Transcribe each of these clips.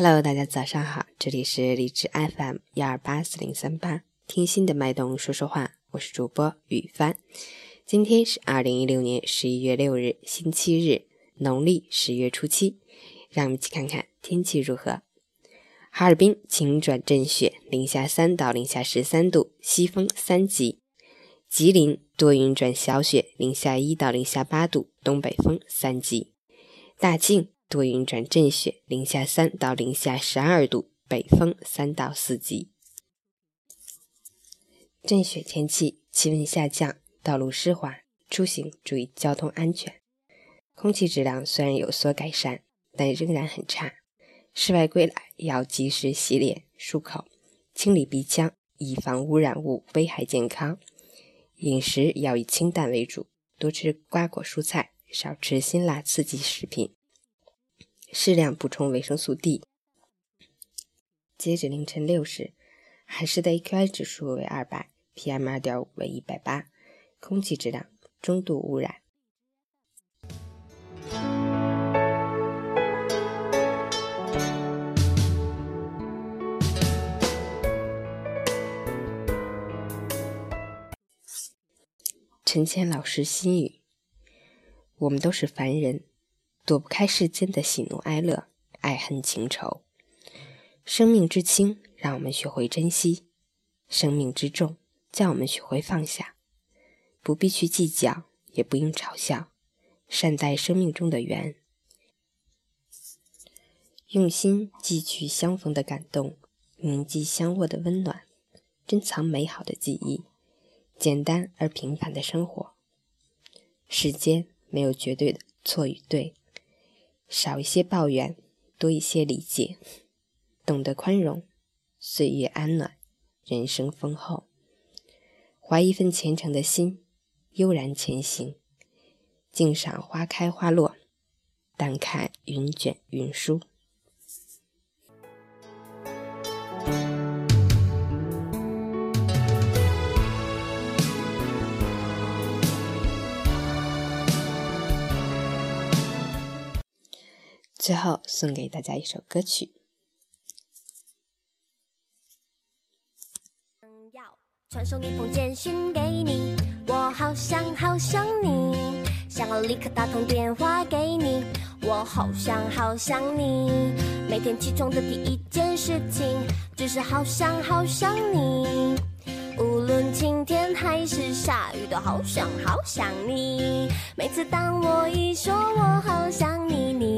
Hello，大家早上好，这里是荔枝 FM 幺二八四零三八，听心的脉动说说话，我是主播雨帆。今天是二零一六年十一月六日，星期日，农历十月初七。让我们一起看看天气如何。哈尔滨晴转阵雪，零下三到零下十三度，西风三级。吉林多云转小雪，零下一到零下八度，东北风三级。大庆。多云转阵雪，零下三到零下十二度，北风三到四级。阵雪天气，气温下降，道路湿滑，出行注意交通安全。空气质量虽然有所改善，但仍然很差。室外归来要及时洗脸、漱口、清理鼻腔，以防污染物危害健康。饮食要以清淡为主，多吃瓜果蔬菜，少吃辛辣刺激食品。适量补充维生素 D。截止凌晨六时，海市的 AQI 指数为二百，PM 二点五为一百八，空气质量中度污染。陈谦老师心语：我们都是凡人。躲不开世间的喜怒哀乐、爱恨情仇。生命之轻，让我们学会珍惜；生命之重，叫我们学会放下。不必去计较，也不用嘲笑，善待生命中的缘。用心记取相逢的感动，铭记相握的温暖，珍藏美好的记忆。简单而平凡的生活。世间没有绝对的错与对。少一些抱怨，多一些理解，懂得宽容，岁月安暖，人生丰厚。怀一份虔诚的心，悠然前行，静赏花开花落，淡看云卷云舒。最后送给大家一首歌曲。要传送一封简讯给你，我好想好想你，想要立刻打通电话给你，我好想好想你。每天起床的第一件事情，就是好想好想你。无论晴天还是下雨，都好想好想你。每次当我一说我好想你，你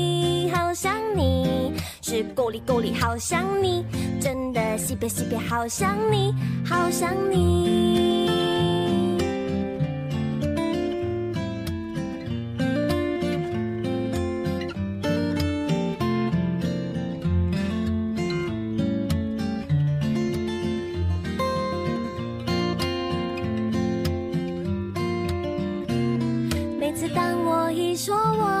沟里沟里好想你真的西北西北好想你好想你。每次当我一说我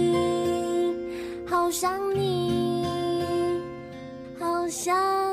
好想你。好想。